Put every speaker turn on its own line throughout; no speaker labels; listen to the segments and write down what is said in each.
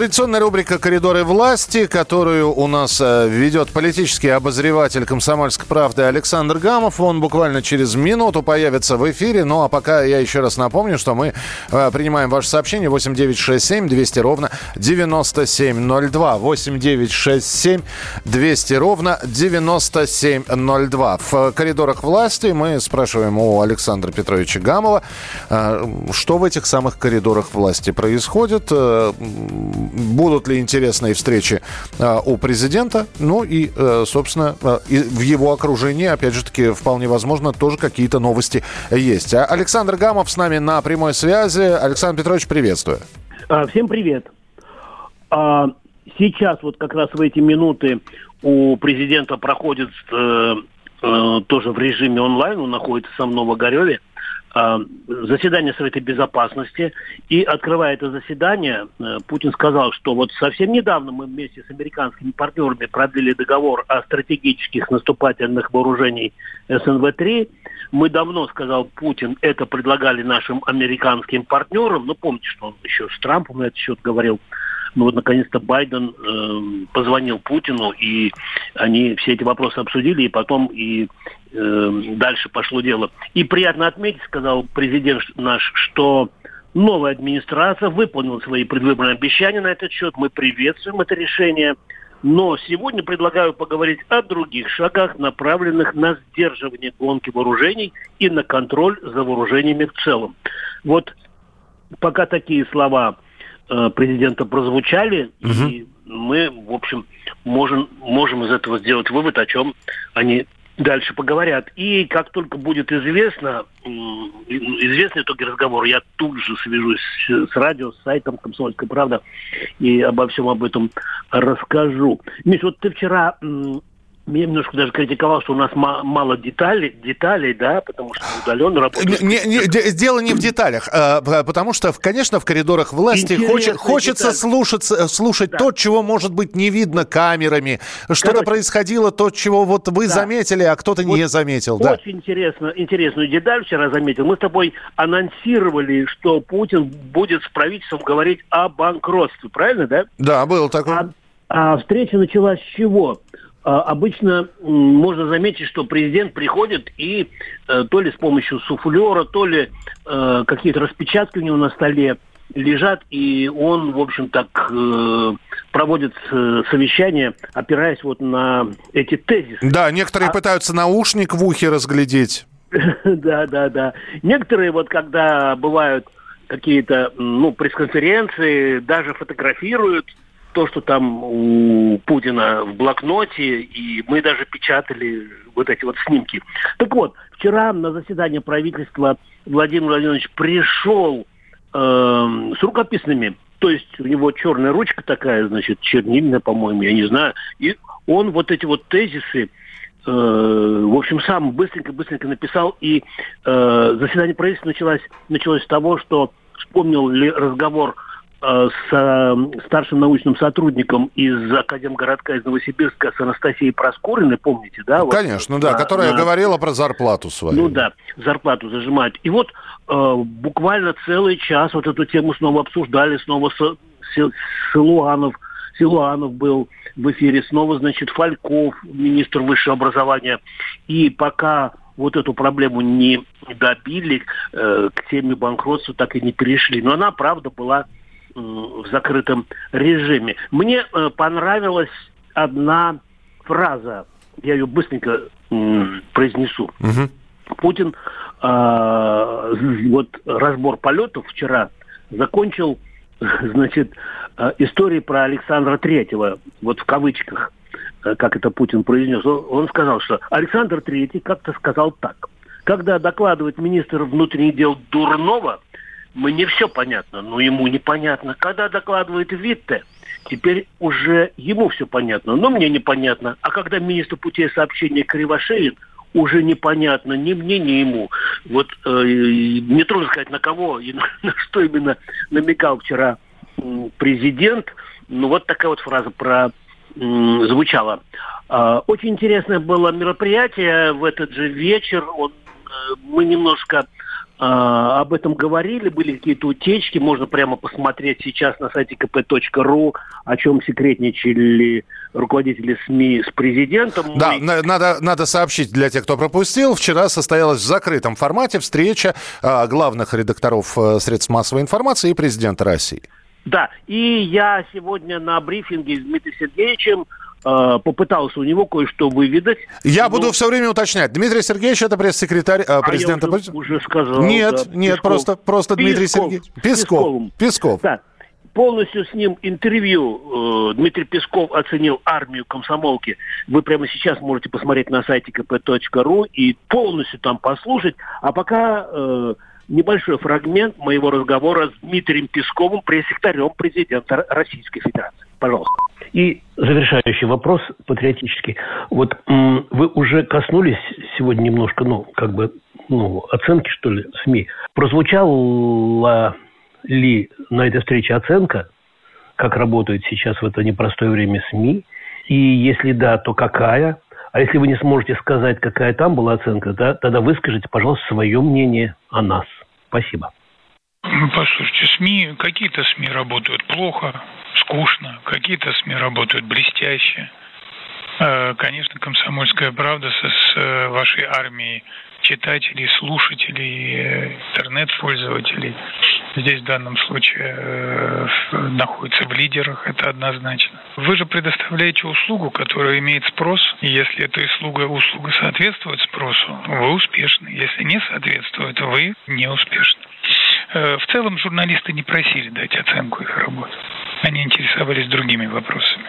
Традиционная рубрика «Коридоры власти», которую у нас э, ведет политический обозреватель «Комсомольской правды» Александр Гамов. Он буквально через минуту появится в эфире. Ну, а пока я еще раз напомню, что мы э, принимаем ваше сообщение 8967 200 ровно 9702. 8967 200 ровно 9702. В коридорах власти мы спрашиваем у Александра Петровича Гамова, э, что в этих самых коридорах власти происходит, будут ли интересные встречи э, у президента, ну и, э, собственно, э, в его окружении, опять же таки, вполне возможно, тоже какие-то новости есть. А Александр Гамов с нами на прямой связи. Александр Петрович, приветствую.
А, Всем привет. А, Сейчас вот как раз в эти минуты у президента проходит э, тоже в режиме онлайн, он находится сам в Новогореве, а, заседание Совета Безопасности. И открывая это заседание, э, Путин сказал, что вот совсем недавно мы вместе с американскими партнерами продлили договор о стратегических наступательных вооружений СНВ-3. Мы давно, сказал Путин, это предлагали нашим американским партнерам. Ну, помните, что он еще с Трампом на этот счет говорил. Ну вот наконец-то Байден э, позвонил Путину, и они все эти вопросы обсудили, и потом и дальше пошло дело. И приятно отметить, сказал президент наш, что новая администрация выполнила свои предвыборные обещания на этот счет. Мы приветствуем это решение. Но сегодня предлагаю поговорить о других шагах, направленных на сдерживание гонки вооружений и на контроль за вооружениями в целом. Вот пока такие слова э, президента прозвучали, и мы, в общем, можем, можем из этого сделать вывод, о чем они дальше поговорят. И как только будет известно, известны итоги разговора, я тут же свяжусь с радио, с сайтом «Комсомольская правда» и обо всем об этом расскажу. Миш, вот ты вчера меня немножко даже критиковал, что у нас ма- мало деталей, деталей, да, потому что удаленно работает.
Не- не- де- дело не в деталях, а, потому что, конечно, в коридорах власти
Интересная
хоче- хочется слушаться, слушать
Да.
то, чего, может быть, не видно камерами. Что-то происходило, то, чего вот вы
Да.
заметили, а кто-то
Вот
не заметил. Да.
Очень интересно, интересную деталь вчера заметил. Мы с тобой анонсировали, что Путин будет с правительством говорить о банкротстве, правильно, да?
да, был такой.
А, а встреча началась с чего? А, обычно можно заметить, что президент приходит и э, то ли с помощью суфлера, то ли э, какие-то распечатки у него на столе лежат, и он, в общем, так э, проводит совещание, опираясь вот на эти тезисы.
Да, некоторые
а-
пытаются наушник в ухе разглядеть.
Да, да, да. Некоторые вот когда бывают какие-то, ну, пресс-конференции, даже фотографируют то, что там у Путина в блокноте, и мы даже печатали вот эти вот снимки. Так вот, вчера на заседание правительства Владимир Владимирович пришел эм, с рукописными, то есть у него черная ручка такая, значит, чернильная, по-моему, я не знаю, и он вот эти вот тезисы э, в общем, сам быстренько-быстренько написал, и э, заседание правительства началось, началось с того, что вспомнил ли разговор э, с э, старшим научным сотрудником из Академгородка из Новосибирска с Анастасией Проскориной, помните, да? вот,
Конечно, да,
на-
которая
на-
говорила про зарплату свою.
ну да, зарплату зажимать. И вот э, буквально целый час вот эту тему снова обсуждали, снова С- Си- Силуанов, Силуанов был в эфире, снова, значит, Фальков, министр высшего образования. И пока вот эту проблему не добили, э, к теме банкротства так и не перешли. Но она, правда, была в закрытом режиме. Мне э, понравилась одна фраза, я ее быстренько произнесу.
Мгм.
Путин э, вот разбор полетов вчера закончил, значит, э, историей про Александра Третьего, вот в кавычках, как это Путин произнес. Он, он сказал, что Александр Третий как-то сказал так. Когда докладывает министр внутренних дел Дурнова, мне все понятно, но ему непонятно. Когда докладывает Витте, теперь уже ему все понятно, но мне непонятно. А когда министр путей сообщения Кривошеин, уже непонятно ни мне, ни ему. Вот э, не трудно сказать, на кого и на, на что именно намекал вчера президент. Ну, вот такая вот фраза про звучала. Э, очень интересное было мероприятие в этот же вечер. Он, э, мы немножко об этом говорили, были какие-то утечки, можно прямо посмотреть сейчас на сайте kp.ru, о чем секретничали руководители СМИ с президентом.
Да, Мы... надо, надо сообщить для тех, кто пропустил. Вчера состоялась в закрытом формате встреча а, главных редакторов а, средств массовой информации и президента России.
Да, и я сегодня на брифинге с Дмитрием Сергеевичем Э, попытался у него кое-что выведать.
Я но... буду все время уточнять. Дмитрий Сергеевич это пресс-секретарь э, президента.
А я уже, уже сказал.
Нет, да, нет, Песков. просто, просто Песков. Дмитрий Сергеевич. Песков. Песков.
Да. Полностью с ним интервью э, Дмитрий Песков оценил армию комсомолки. Вы прямо сейчас можете посмотреть на сайте kp.ru и полностью там послушать. А пока э, небольшой фрагмент моего разговора с Дмитрием Песковым, пресс-секретарем президента Российской Федерации. Пожалуйста.
И завершающий вопрос патриотический. Вот вы уже коснулись сегодня немножко, ну, как бы, ну, оценки, что ли, СМИ. Прозвучала ли на этой встрече оценка, как работают сейчас в это непростое время СМИ? И если да, то какая? А если вы не сможете сказать, какая там была оценка, да, тогда выскажите, пожалуйста, свое мнение о нас. Спасибо.
Послушайте, СМИ, какие-то СМИ работают плохо, скучно, какие-то СМИ работают блестяще. Э, конечно, комсомольская правда с э, вашей армией читателей, слушателей, э, интернет-пользователей. Здесь в данном случае находится в лидерах, это однозначно. Вы же предоставляете услугу, которая имеет спрос, и если эта услуга, услуга соответствует спросу, вы успешны. Если не соответствует, вы не успешны. В целом журналисты не просили дать оценку их работы. Они интересовались другими вопросами.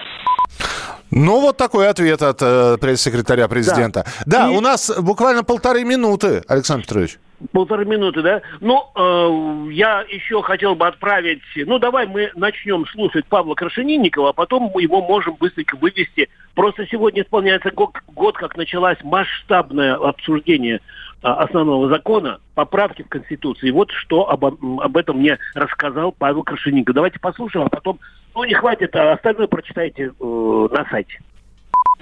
Ну, вот такой ответ от э, пресс-секретаря президента. Да, да И... у нас буквально полторы минуты, Александр Петрович.
Полторы минуты, да? Ну, э, я еще хотел бы отправить... Ну, давай мы начнем слушать Павла Крашенинникова, а потом мы его можем быстренько вывести. Просто сегодня исполняется год, год как началось масштабное обсуждение э, основного закона, поправки в Конституции. Вот что об, об этом мне рассказал Павел Крашенинников. Давайте послушаем, а потом ну, не хватит, а остальное прочитайте э, на сайте.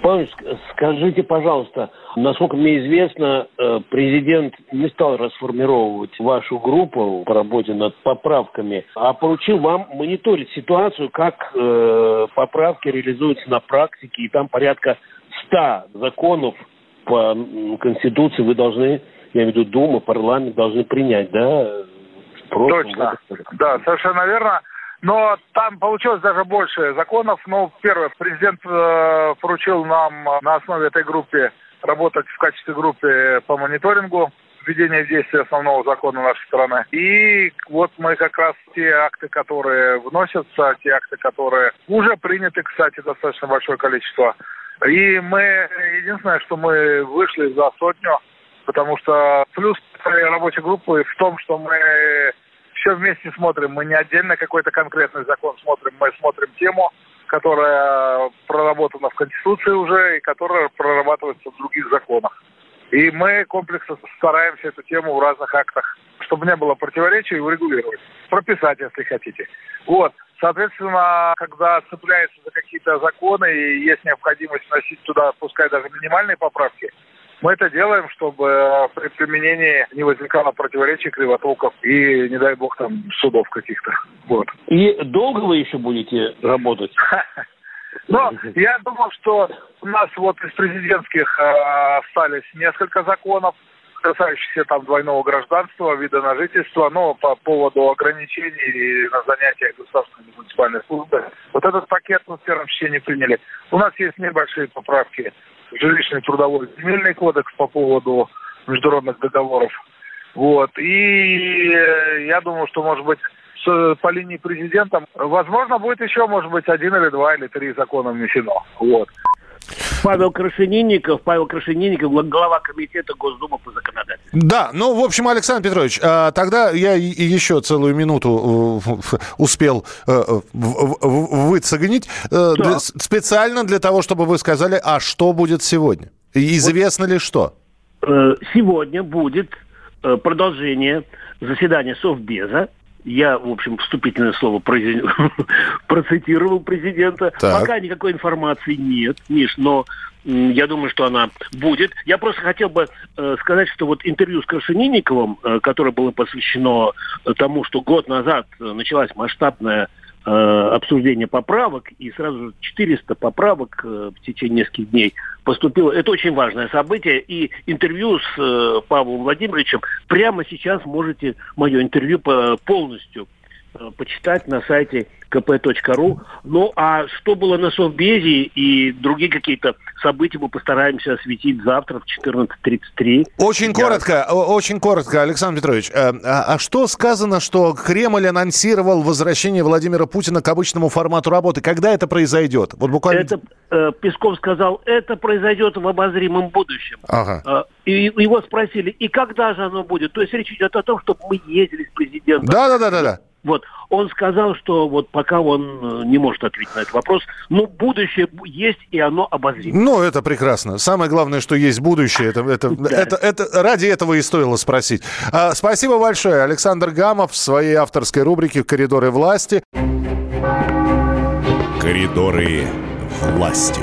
Павел, скажите, пожалуйста, насколько мне известно, э, президент не стал расформировать вашу группу по работе над поправками, а поручил вам мониторить ситуацию, как э, поправки реализуются на практике, и там порядка 100 законов по Конституции вы должны, я имею в виду Дума, парламент должны принять, да?
Точно. Да, совершенно верно. Но там получилось даже больше законов. Ну, первое, президент э, поручил нам на основе этой группы работать в качестве группы по мониторингу введения в действие основного закона нашей страны. И вот мы как раз те акты, которые вносятся, те акты, которые уже приняты, кстати, достаточно большое количество. И мы, единственное, что мы вышли за сотню, потому что плюс рабочей группы в том, что мы все вместе смотрим. Мы не отдельно какой-то конкретный закон смотрим, мы смотрим тему, которая проработана в Конституции уже и которая прорабатывается в других законах. И мы комплексно стараемся эту тему в разных актах, чтобы не было противоречий, урегулировать. Прописать, если хотите. Вот. Соответственно, когда цепляется за какие-то законы и есть необходимость вносить туда, пускай даже минимальные поправки, мы это делаем, чтобы э, при применении не возникало противоречий, кривотолков и, не дай бог, там судов каких-то. Вот.
И долго вы еще будете работать?
Но я думал, что у нас вот из президентских э, остались несколько законов, касающихся там двойного гражданства, вида на жительство, но по поводу ограничений на занятия государственной муниципальной службы. Вот этот пакет мы в первом чтении приняли. У нас есть небольшие поправки жилищный трудовой земельный кодекс по поводу международных договоров. Вот. И э, я думаю, что, может быть, с, по линии президента, возможно, будет еще, может быть, один или два или три закона внесено. Вот.
Павел Крашенинников, Павел Крашенинников, глава комитета Госдумы по законодательству.
Да, ну, в общем, Александр Петрович, а, тогда я еще целую минуту успел выцегнить специально для того, чтобы вы сказали, а что будет сегодня? Известно вот. ли что?
Э, сегодня будет э, продолжение заседания Совбеза. Я, в общем, вступительное слово процитировал президента. Так. Пока никакой информации нет, Миш, но я думаю, что она будет. Я просто хотел бы э, сказать, что вот интервью с Крашенинниковым, э, которое было посвящено тому, что год назад началась масштабная э, обсуждение поправок, и сразу 400 поправок э, в течение нескольких дней поступило. Это очень важное событие, и интервью с э, Павлом Владимировичем прямо сейчас можете мое интервью полностью почитать на сайте kp.ru. Ну, а что было на Совбезе и другие какие-то события мы постараемся осветить завтра в 14.33.
Очень Я... коротко, очень коротко, Александр Петрович. Э, а, а что сказано, что Кремль анонсировал возвращение Владимира Путина к обычному формату работы? Когда это произойдет?
Вот буквально... Это, э, Песков сказал, это произойдет в обозримом будущем. Ага. И его спросили, и когда же оно будет? То есть речь идет о том, чтобы мы ездили с президентом.
Да, да, да, да, да.
Вот. Он сказал, что вот пока он э, не может ответить на этот вопрос, но будущее есть, и оно обозримо.
Ну, это прекрасно. Самое главное, что есть будущее. Это, это, да. это, это, ради этого и стоило спросить. А, спасибо большое. Александр Гамов в своей авторской рубрике «Коридоры власти».
Коридоры власти.